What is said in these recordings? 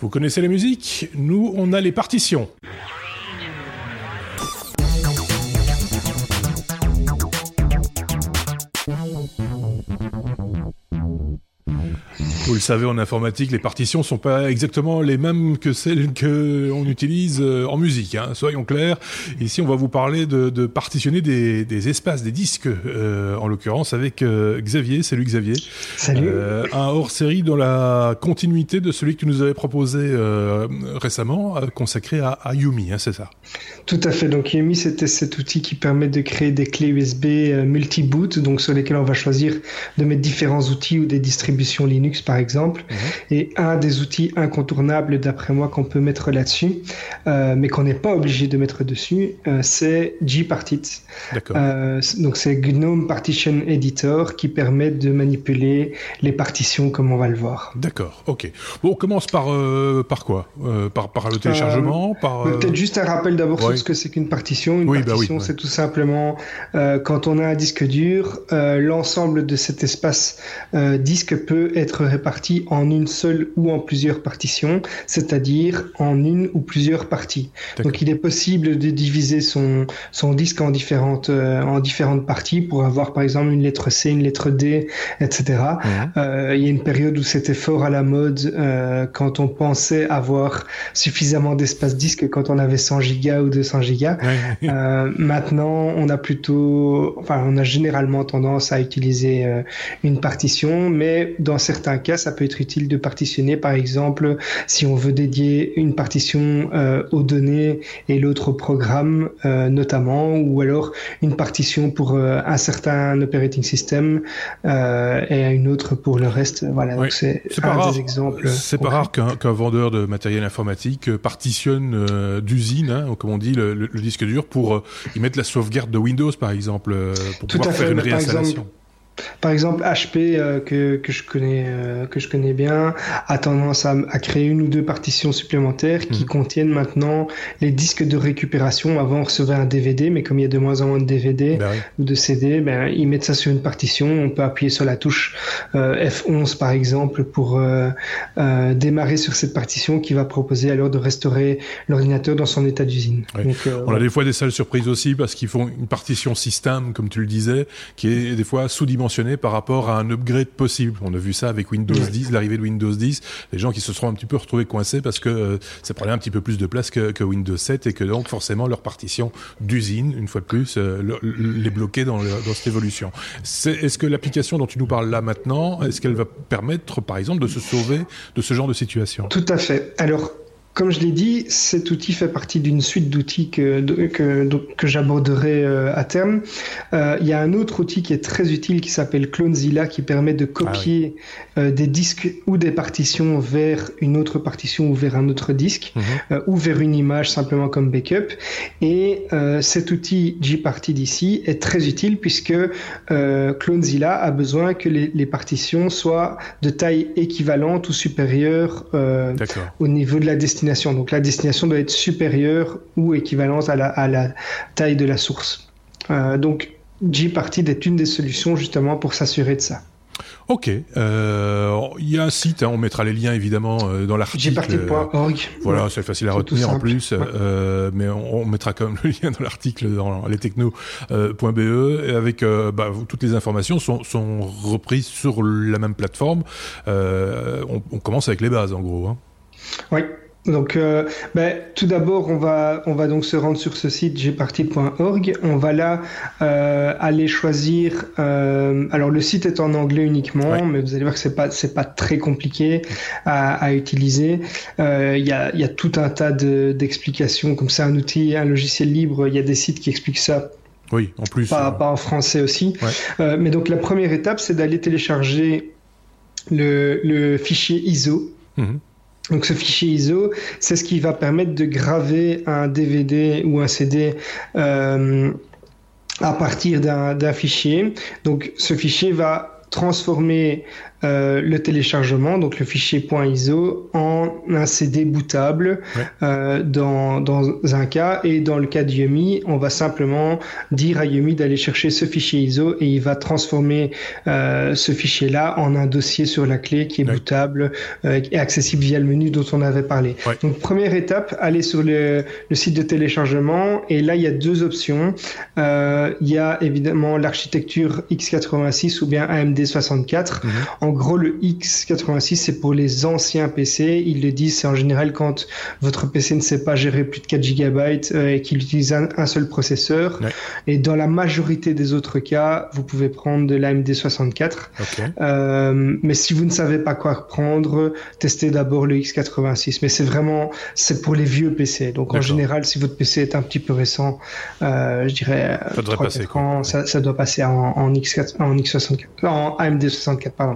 Vous connaissez la musique? Nous, on a les partitions. Vous le savez, en informatique, les partitions sont pas exactement les mêmes que celles que on utilise euh, en musique. Hein. Soyons clairs. Ici, on va vous parler de, de partitionner des, des, espaces, des disques, euh, en l'occurrence avec euh, Xavier. Salut Xavier. Salut. Euh, un hors-série dans la continuité de celui que tu nous avais proposé récemment, consacré à, à Yumi, hein, c'est ça? Tout à fait. Donc Yumi, c'était cet outil qui permet de créer des clés USB multi-boot, donc sur lesquelles on va choisir de mettre différents outils ou des distributions Linux, par exemple. Mhm. Et un des outils incontournables, d'après moi, qu'on peut mettre là-dessus, euh, mais qu'on n'est pas obligé de mettre dessus, euh, c'est gpartit. Euh, donc c'est GNOME Partition Editor qui permet de manipuler les partitions comme on va le voir. D'accord, ok. Bon, on commence par, par quoi par, par le téléchargement par, Peut-être juste un rappel d'abord sur ce que c'est qu'une partition. Une bah partition, c'est tout simplement quand on a un disque dur, l'ensemble de cet espace disque peut être réparti partie en une seule ou en plusieurs partitions, c'est-à-dire en une ou plusieurs parties. Donc il est possible de diviser son, son disque en différentes, euh, en différentes parties pour avoir par exemple une lettre C, une lettre D, etc. Euh, il y a une période où c'était fort à la mode euh, quand on pensait avoir suffisamment d'espace disque quand on avait 100 gigas ou 200 gigas. maintenant, on a plutôt, enfin, on a généralement tendance à utiliser une partition, mais dans certains cas, ça peut être utile de partitionner, par exemple, si on veut dédier une partition euh, aux données et l'autre au programme, euh, notamment, ou alors une partition pour euh, un certain operating system et une autre pour le reste. Voilà, donc c'est des exemples. C'est pas rare qu'un vendeur de matériel informatique partitionne d'usine, hein, comme on dit, le, disque dur pour y mettre la sauvegarde de Windows, par exemple, pour pouvoir faire une réinstallation. Par exemple, HP euh, que, que, je connais euh, que je connais bien a tendance à, à, créer une ou deux partitions supplémentaires qui mhm. contiennent maintenant les disques de récupération. Avant, on recevait un DVD, mais comme il y a de moins en moins de DVD bah ou de CD, ben ils mettent ça sur une partition. On peut appuyer sur la touche euh, F11 par exemple pour démarrer sur cette partition qui va proposer alors de restaurer l'ordinateur dans son état d'usine. on a des fois des sales surprises aussi parce qu'ils font une partition système, comme tu le disais, qui est des fois sous-dimensionnée par rapport à un upgrade possible. On a vu ça avec Windows 10, l'arrivée de Windows 10, les gens qui se seront un petit peu retrouvés coincés parce que euh, ça prenait un petit peu plus de place que, Windows 7 et que donc forcément leur partition d'usine, une fois de plus, euh, les bloquait dans, dans cette évolution. Est-ce que l'application dont tu nous parles là maintenant, est-ce qu'elle va permettre par exemple de se sauver de ce genre de situation? Tout à fait. Alors comme je l'ai dit, cet outil fait partie d'une suite d'outils que, que, que j'aborderai euh, à terme. Euh, il y a un autre outil qui est très utile qui s'appelle Clonezilla qui permet de copier ah euh, des disques ou des partitions vers une autre partition ou vers un autre disque mhm. ou vers une image simplement comme backup. Et cet outil gparty d'ici est très utile puisque Clonezilla a besoin que les, les, partitions soient de taille équivalente ou supérieure au niveau de la destination donc la destination doit être supérieure ou équivalente à la, taille de la source. Euh, donc Gparted est une des solutions justement pour s'assurer de ça. Ok, euh, il y a un site, hein, on mettra les liens évidemment euh, dans l'article. Gparted.org. Voilà, c'est facile à retenir en plus, mais on, mettra quand même le lien dans l'article dans lestechno.be avec bah, toutes les informations sont, sont, reprises sur la même plateforme. On, on, commence avec les bases en gros. Hein. Oui. Donc, euh, ben, tout d'abord, on va, on va donc se rendre sur ce site gparty.org. On va là euh, aller choisir. Euh, alors, le site est en anglais uniquement, mais vous allez voir que c'est pas, c'est pas très compliqué à, à utiliser. Il y, a, y a tout un tas d'explications. Comme c'est un outil, un logiciel libre, il y a des sites qui expliquent ça oui, en plus. Pas, pas en français aussi. Euh, mais donc la première étape, c'est d'aller télécharger le, le fichier ISO. Mhm. Donc ce fichier ISO, c'est ce qui va permettre de graver un DVD ou un CD euh, à partir d'un fichier. Donc ce fichier va transformer le téléchargement, donc le fichier .iso, en un CD bootable dans, dans un cas et dans le cas de Yumi, on va simplement dire à Yumi d'aller chercher ce fichier ISO et il va transformer ce fichier-là en un dossier sur la clé qui est bootable et accessible via le menu dont on avait parlé. Donc première étape, aller sur le, le, site de téléchargement et là il y a deux options. Euh, il y a évidemment l'architecture x86 ou bien AMD 64. Mhm. En gros le x86 c'est pour les anciens PC. Ils le disent c'est en général quand votre PC ne sait pas gérer plus de 4 GB euh, et qu'il utilise un, seul processeur. Et dans la majorité des autres cas, vous pouvez prendre de l'AMD 64. Euh, mais si vous ne savez pas quoi prendre, testez d'abord le x86. Mais c'est vraiment c'est pour les vieux PC. Donc en général, si votre PC est un petit peu récent, euh, je dirais ça, 3, passer, ans, ça, ça, doit passer en, en, X4, en X64, en AMD 64, pardon.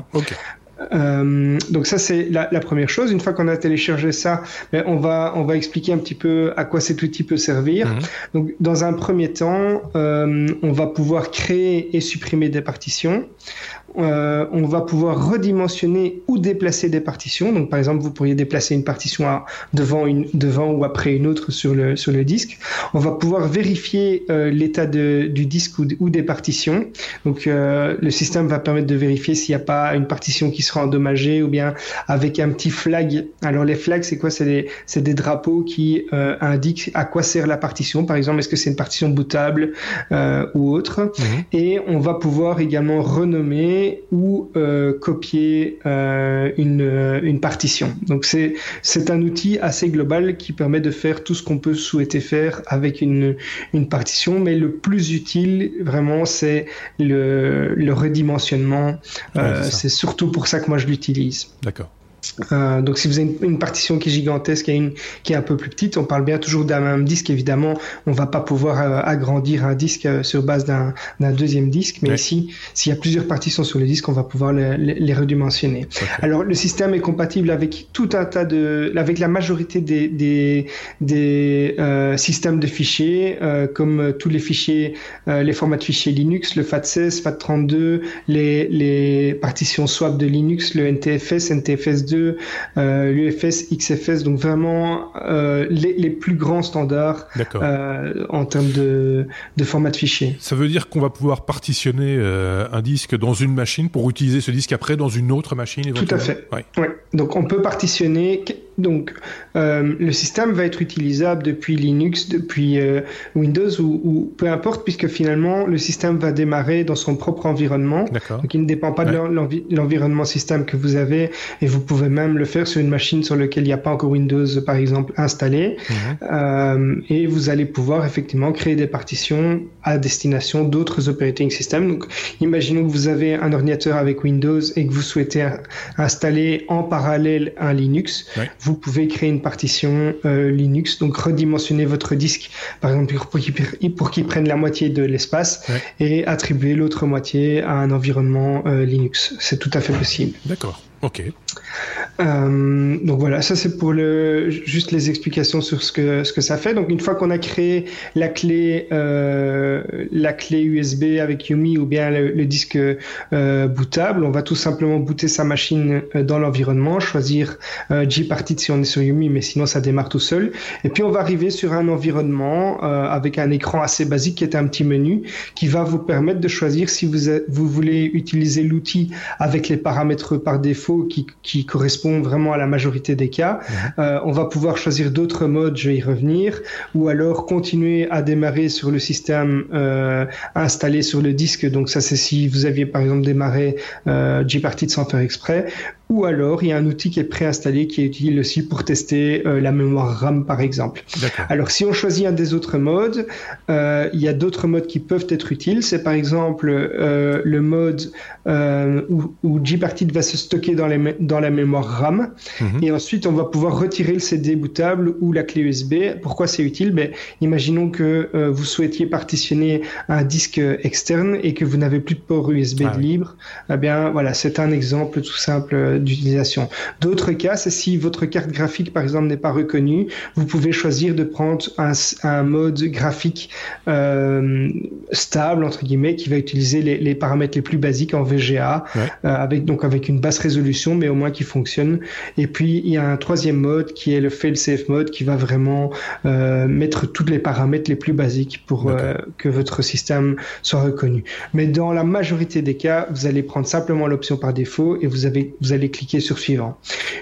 Euh, donc ça c'est la, la, première chose. Une fois qu'on a téléchargé ça, ben, on va on va expliquer un petit peu à quoi cet outil peut servir. Mhm. Donc dans un premier temps, euh, on va pouvoir créer et supprimer des partitions. Euh, on va pouvoir redimensionner ou déplacer des partitions. Donc, par exemple, vous pourriez déplacer une partition devant, une, devant ou après une autre sur le, sur le disque. On va pouvoir vérifier euh, l'état du disque ou, des partitions. Donc, euh, le système va permettre de vérifier s'il n'y a pas une partition qui sera endommagée ou bien avec un petit flag. Alors, les flags, c'est quoi? C'est des, des, drapeaux qui indiquent à quoi sert la partition. Par exemple, est-ce que c'est une partition bootable ou autre? Mhm. Et on va pouvoir également renommer ou euh, copier euh, une, euh, une, partition. Donc c'est un outil assez global qui permet de faire tout ce qu'on peut souhaiter faire avec une, une partition, mais le plus utile vraiment c'est le, le redimensionnement. c'est surtout pour ça que moi je l'utilise. D'accord. Euh, donc si vous avez une, partition qui est gigantesque et une qui est un peu plus petite, on parle bien toujours d'un même disque. Évidemment, on va pas pouvoir euh, agrandir un disque euh, sur base d'un deuxième disque, mais ici, s'il y a plusieurs partitions sur le disque, on va pouvoir les, les, redimensionner. Alors le système est compatible avec tout un tas de, avec la majorité des des, des systèmes de fichiers, comme tous les fichiers, les formats de fichiers Linux, le FAT16, FAT32, les les partitions swap de Linux, le NTFS, NTFS2 euh, l'UFS, XFS, donc vraiment euh, les, plus grands standards euh, en termes de, format de fichier. Ça veut dire qu'on va pouvoir partitionner un disque dans une machine pour utiliser ce disque après dans une autre machine Tout à fait. Donc on peut partitionner donc, euh, le système va être utilisable depuis Linux, depuis euh, Windows ou, peu importe, puisque finalement, le système va démarrer dans son propre environnement. Donc, il ne dépend pas de l'environnement système que vous avez et vous pouvez même le faire sur une machine sur laquelle il n'y a pas encore Windows, par exemple, installé. Mhm. Euh, et vous allez pouvoir effectivement créer des partitions à destination d'autres operating systems. Donc, imaginons que vous avez un ordinateur avec Windows et que vous souhaitez installer en parallèle un Linux vous pouvez créer une partition euh, Linux, donc redimensionner votre disque, par exemple pour qu'il prenne la moitié de l'espace et attribuer l'autre moitié à un environnement euh, Linux. C'est tout à fait possible. D'accord. Ok. Euh, donc voilà, ça c'est pour le juste les explications sur ce que ce que ça fait. Donc une fois qu'on a créé la clé euh, la clé USB avec Yumi ou bien le, disque euh, bootable, on va tout simplement booter sa machine euh, dans l'environnement, choisir euh, Gparted si on est sur Yumi, mais sinon ça démarre tout seul. Et puis on va arriver sur un environnement avec un écran assez basique qui est un petit menu qui va vous permettre de choisir si vous vous voulez utiliser l'outil avec les paramètres par défaut qui, qui correspond vraiment à la majorité des cas. Mhm. Euh, on va pouvoir choisir d'autres modes, je vais y revenir, ou alors continuer à démarrer sur le système euh, installé sur le disque. Donc ça, c'est si vous aviez par exemple démarré euh, Gparted sans faire exprès, ou alors il y a un outil qui est préinstallé qui est utile aussi pour tester euh, la mémoire RAM par exemple. Alors si on choisit un des autres modes, euh, il y a d'autres modes qui peuvent être utiles. C'est par exemple euh, le mode où, où va se stocker dans, les, dans la mémoire RAM mhm. et ensuite on va pouvoir retirer le CD bootable ou la clé USB. Pourquoi c'est utile? Ben, Imaginons que vous souhaitiez partitionner un disque externe et que vous n'avez plus de port USB ah libre. Eh bien voilà, c'est un exemple tout simple d'utilisation. D'autres cas, c'est si votre carte graphique, par exemple, n'est pas reconnue, vous pouvez choisir de prendre un, un mode graphique euh, stable, entre guillemets, qui va utiliser les, les, paramètres les plus basiques en VGA, euh, avec, donc avec une basse résolution, mais au moins qui fonctionne. Et puis, il y a un troisième mode qui est le fail-safe mode, qui va vraiment euh, mettre tous les paramètres les plus basiques pour que votre système soit reconnu. Mais dans la majorité des cas, vous allez prendre simplement l'option par défaut et vous, avez, vous allez cliquer sur suivant.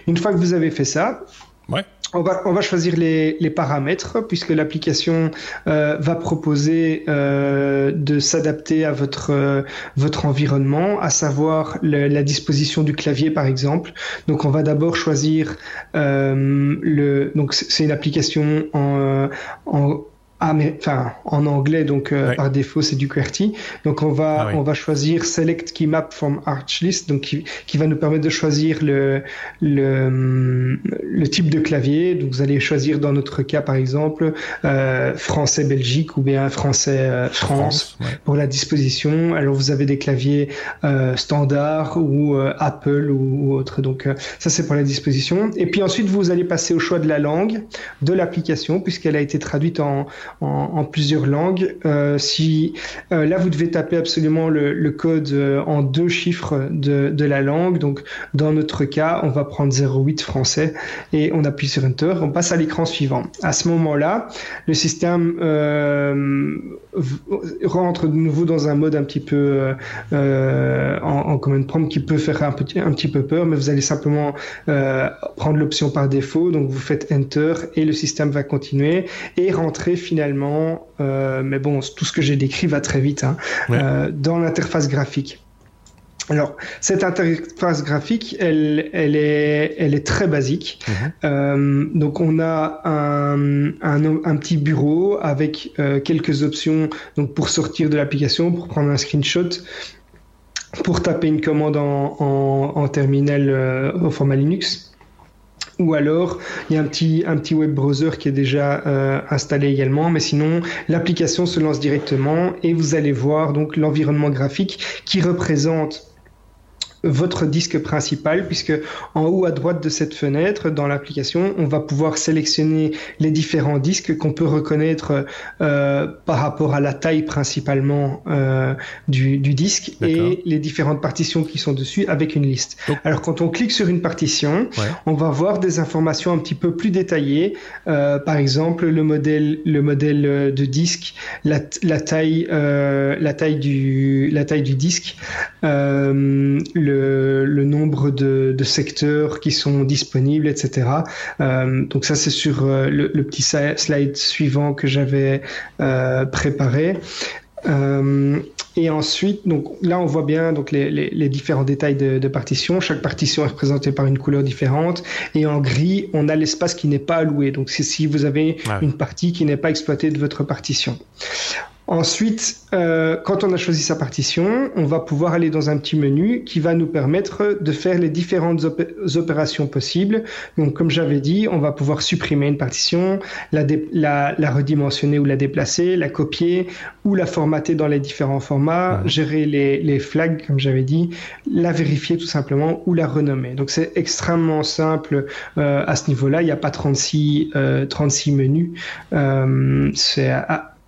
Une fois que vous avez fait ça, ouais. On va, on va choisir les, les paramètres puisque l'application euh, va proposer euh, de s'adapter à votre euh, votre environnement, à savoir le, la disposition du clavier par exemple. Donc on va d'abord choisir le donc c'est une application en, en ah, mais enfin en anglais donc euh, par défaut c'est du QWERTY donc on va ah on va choisir select key map from arch list donc qui, qui va nous permettre de choisir le, le le type de clavier. Donc vous allez choisir dans notre cas par exemple euh, français Belgique ou bien français euh, France, pour la disposition. Alors vous avez des claviers euh, standard ou euh, Apple ou, ou, autre. Donc ça c'est pour la disposition. Et puis ensuite vous allez passer au choix de la langue de l'application puisqu'elle a été traduite en en, plusieurs langues. Euh, si euh, là vous devez taper absolument le, code euh, en deux chiffres de, la langue, donc dans notre cas on va prendre 08 français et on appuie sur Enter, on passe à l'écran suivant. À ce moment-là, le système rentre de nouveau dans un mode un petit peu en, en command prompt qui peut faire un petit, un petit peu peur, mais vous allez simplement prendre l'option par défaut, donc vous faites Enter et le système va continuer et rentrer finalement finalement, euh, mais bon, tout ce que j'ai décrit va très vite, hein, euh, dans l'interface graphique. Alors, cette interface graphique, elle, elle, est, elle est très basique. Mhm. Euh, donc, on a un, un, un petit bureau avec euh, quelques options donc pour sortir de l'application, pour prendre un screenshot, pour taper une commande en, en, en terminal euh, au format Linux. Ou alors, il y a un petit, un petit web browser qui est déjà euh, installé également, mais sinon, l'application se lance directement et vous allez voir donc l'environnement graphique qui représente votre disque principal puisque en haut à droite de cette fenêtre dans l'application on va pouvoir sélectionner les différents disques qu'on peut reconnaître euh, par rapport à la taille principalement euh, du, du, disque et les différentes partitions qui sont dessus avec une liste. Alors quand on clique sur une partition, on va voir des informations un petit peu plus détaillées, euh, par exemple le modèle, le modèle de disque, la, la taille, la taille du, la taille du disque, le le, nombre de, secteurs qui sont disponibles, etc. Euh, donc ça, c'est sur euh, le, petit slide suivant que j'avais euh, préparé. et ensuite, donc là, on voit bien donc les, différents détails de, partition. Chaque partition est représentée par une couleur différente. Et en gris, on a l'espace qui n'est pas alloué. Donc c'est si vous avez une partie qui n'est pas exploitée de votre partition. Ensuite, euh, quand on a choisi sa partition, on va pouvoir aller dans un petit menu qui va nous permettre de faire les différentes opérations possibles. Donc, comme j'avais dit, on va pouvoir supprimer une partition, la, la, redimensionner ou la déplacer, la copier ou la formater dans les différents formats, gérer les, les, flags, comme j'avais dit, la vérifier tout simplement ou la renommer. Donc, c'est extrêmement simple euh, à ce niveau-là. Il n'y a pas 36, 36 euh, menus. Euh,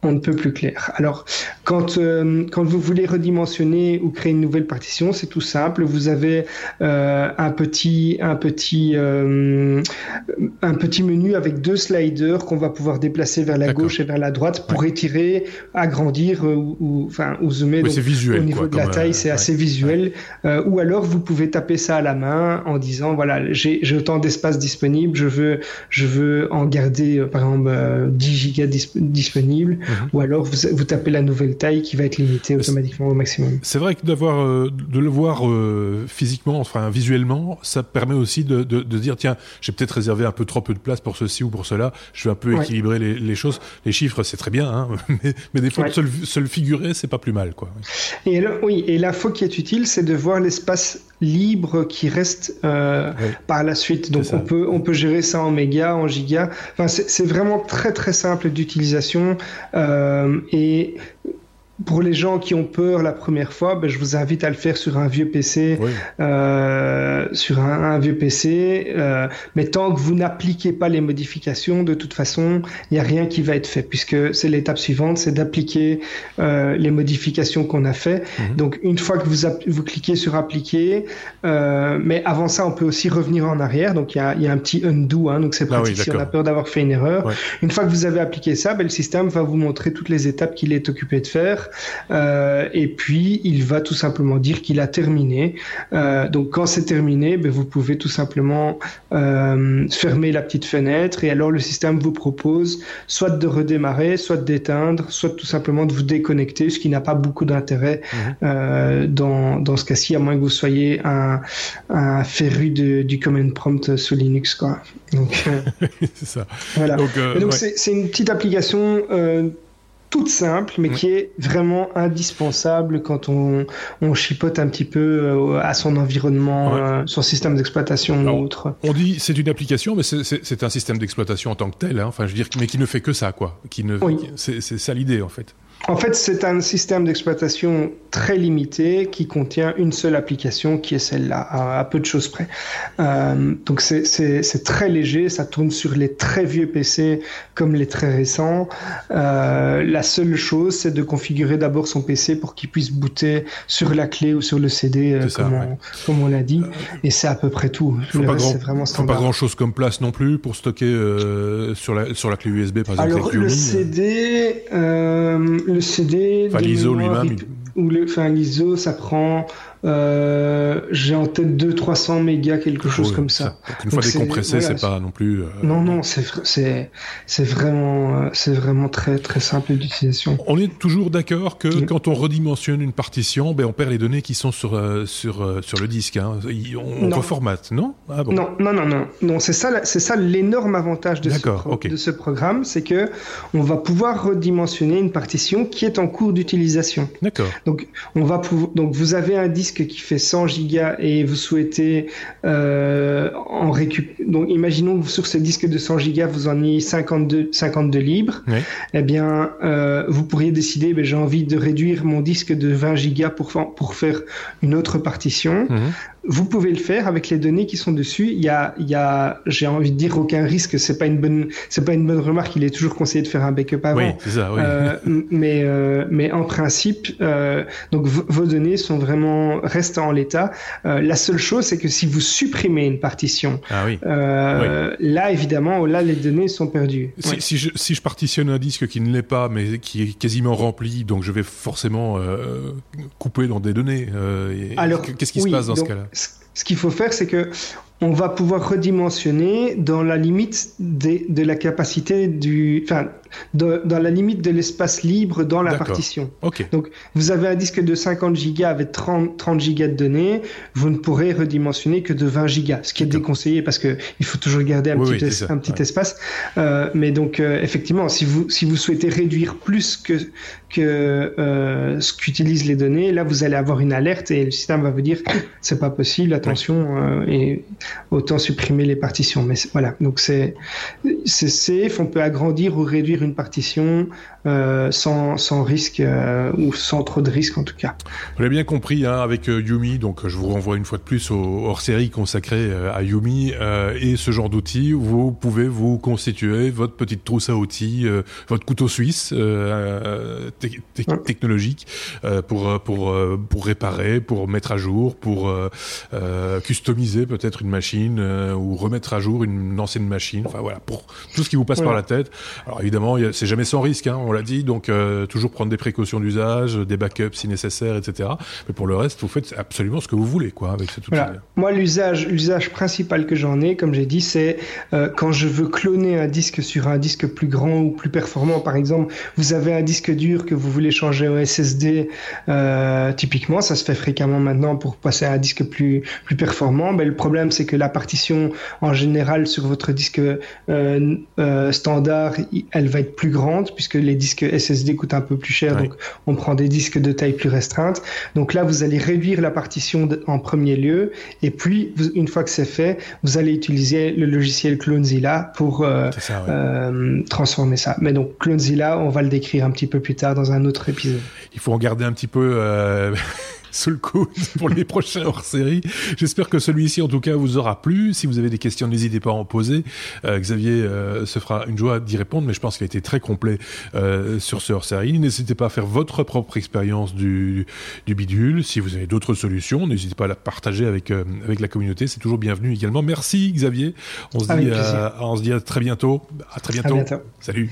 on ne peut plus clair. Alors, quand, euh, quand vous voulez redimensionner ou créer une nouvelle partition, c'est tout simple. Vous avez euh, un petit, un, petit, euh, un petit menu avec deux sliders qu'on va pouvoir déplacer vers la gauche et vers la droite pour étirer, agrandir ou, enfin, ou zoomer. Donc, visuel, au niveau de la taille, c'est assez visuel. ou alors, vous pouvez taper ça à la main en disant, voilà, j'ai autant d'espace disponible, je veux, je veux en garder, par exemple, 10 gigas disponibles. Ou alors vous, vous, tapez la nouvelle taille qui va être limitée automatiquement au maximum. C'est vrai que d'avoir euh, de le voir euh, physiquement, enfin visuellement, ça permet aussi de, de, de dire tiens, j'ai peut-être réservé un peu trop peu de place pour ceci ou pour cela, je vais un peu équilibrer les, les, choses. Les chiffres, c'est très bien, hein, mais, mais, des fois, se, se, le figurer, c'est pas plus mal. Quoi. Et alors, oui, et l'info qui est utile, c'est de voir l'espace libre qui reste euh, par la suite. Donc on peut, on peut gérer ça en mégas, en gigas. Enfin, c'est vraiment très très simple d'utilisation euh, et pour les gens qui ont peur la première fois, ben, je vous invite à le faire sur un vieux PC, euh, sur un, vieux PC. Euh, mais tant que vous n'appliquez pas les modifications, de toute façon, il n'y a rien qui va être fait, puisque c'est l'étape suivante, c'est d'appliquer euh, les modifications qu'on a fait. Mhm. Donc une fois que vous, vous cliquez sur appliquer, euh, mais avant ça, on peut aussi revenir en arrière. Donc il y a, y a, un petit undo, hein, donc c'est ah pratique si on a peur d'avoir fait une erreur. Une fois que vous avez appliqué ça, ben, le système va vous montrer toutes les étapes qu'il est occupé de faire. Euh, et puis il va tout simplement dire qu'il a terminé. Euh, donc quand c'est terminé, ben, vous pouvez tout simplement euh, fermer la petite fenêtre et alors le système vous propose soit de redémarrer, soit d'éteindre, soit tout simplement de vous déconnecter, ce qui n'a pas beaucoup d'intérêt mhm. dans, dans ce cas-ci, à moins que vous soyez un, un féru de, du command prompt sous Linux. Quoi. Donc, c'est ça. Voilà. Donc, donc c'est une petite application toute simple, mais qui est vraiment indispensable quand on, on chipote un petit peu euh, à son environnement, euh, son système d'exploitation ou autre. On dit c'est une application, mais c'est un système d'exploitation en tant que tel. Hein. Enfin, je veux dire, mais qui ne fait que ça, quoi. Qui ne, c'est ça l'idée en fait. En fait, c'est un système d'exploitation très limité qui contient une seule application qui est celle-là, à, peu de choses près. Euh, donc c'est très léger, ça tourne sur les très vieux PC comme les très récents. Euh, la seule chose, c'est de configurer d'abord son PC pour qu'il puisse booter sur la clé ou sur le CD, euh, comme, on, l'a dit. Et c'est à peu près tout. Il ne faut pas grand-chose comme place non plus pour stocker sur, la, sur la clé USB, par exemple. Alors le CD le CD. Enfin, l'ISO lui-même. Ou le, enfin, l'ISO, ça prend j'ai en tête 200-300 mégas, quelque chose comme ça. une fois décompressé, c'est pas non plus. Euh, non, non, c'est c'est vraiment euh, c'est vraiment très très simple d'utilisation. On est toujours d'accord que quand on redimensionne une partition, ben on perd les données qui sont sur sur sur le disque. Hein. On, reformate, non? Ah, bon. Non, non, non, non, non. C'est ça, c'est ça l'énorme avantage de ce, de ce programme, c'est que on va pouvoir redimensionner une partition qui est en cours d'utilisation. D'accord. Donc on va donc vous avez un disque qui fait 100 gigas et vous souhaitez euh, en récupérer. Donc, imaginons que sur ce disque de 100 gigas, vous en ayez 52, 52 libres. Eh bien, euh, vous pourriez décider, ben, j'ai envie de réduire mon disque de 20 gigas pour, pour faire une autre partition. Mhm vous pouvez le faire avec les données qui sont dessus. Il y a, il y a j'ai envie de dire aucun risque. C'est pas une bonne, c'est pas une bonne remarque. Il est toujours conseillé de faire un backup avant. Oui, c'est ça. Oui. Euh, mais, euh, mais en principe, euh, donc vos données sont vraiment restent en l'état. Euh, la seule chose, c'est que si vous supprimez une partition, ah, oui. Euh, là évidemment, là les données sont perdues. Si, si, je, si je partitionne un disque qui ne l'est pas, mais qui est quasiment rempli, donc je vais forcément couper dans des données. Alors, qu'est-ce qui se passe dans ce cas-là? Es ce qu'il faut faire, c'est que on va pouvoir redimensionner dans la limite de la capacité du, enfin, dans la limite de l'espace libre dans la partition. Donc, vous avez un disque de 50 gigas avec 30, 30 gigas de données, vous ne pourrez redimensionner que de 20 gigas, ce qui est déconseillé parce que il faut toujours garder un petit, un petit espace. Euh, mais donc, euh, effectivement, si vous, si vous souhaitez réduire plus que, que euh, ce qu'utilisent les données, là, vous allez avoir une alerte et le système va vous dire c'est pas possible, attention, euh, et autant supprimer les partitions. Mais voilà, donc c'est safe, on peut agrandir ou réduire une partition euh, sans, sans, risque euh, ou sans trop de risque en tout cas. Vous l'avez bien compris hein, avec euh, Yumi, donc je vous renvoie une fois de plus au hors-série consacré à Yumi et ce genre d'outils. Vous pouvez vous constituer votre petite trousse à outils, votre couteau suisse technologique pour pour pour réparer, pour mettre à jour, pour customiser peut-être une machine ou remettre à jour une ancienne machine. Enfin voilà, pour tout ce qui vous passe par la tête. Alors évidemment, c'est jamais sans risque. Hein, on l'a dit, donc euh, toujours prendre des précautions d'usage, des backups si nécessaire, etc. Mais pour le reste, vous faites absolument ce que vous voulez, quoi, avec cet outil. Moi, l'usage, l'usage principal que j'en ai, comme j'ai dit, c'est euh, quand je veux cloner un disque sur un disque plus grand ou plus performant. Par exemple, vous avez un disque dur que vous voulez changer au SSD. Euh, typiquement, ça se fait fréquemment maintenant pour passer à un disque plus plus performant. Mais le problème, c'est que la partition en général sur votre disque standard, elle va être plus grande puisque les disques SSD coûtent un peu plus cher. Donc, on prend des disques de taille plus restreinte. Donc là, vous allez réduire la partition en premier lieu. Et puis, une fois que c'est fait, vous allez utiliser le logiciel Clonezilla pour euh, transformer ça. Mais donc, Clonezilla, on va le décrire un petit peu plus tard dans un autre épisode. Il faut en garder un petit peu sous le coup pour les prochains hors-série. J'espère que celui-ci, en tout cas, vous aura plu. Si vous avez des questions, n'hésitez pas à en poser. Euh, Xavier euh, se fera une joie d'y répondre, mais je pense qu'il a été très complet euh, sur ce hors-série. N'hésitez pas à faire votre propre expérience du, du bidule. Si vous avez d'autres solutions, n'hésitez pas à la partager avec, avec la communauté. C'est toujours bienvenu également. Merci Xavier. On se, dit, on se dit à très bientôt. À très bientôt. À bientôt. Salut.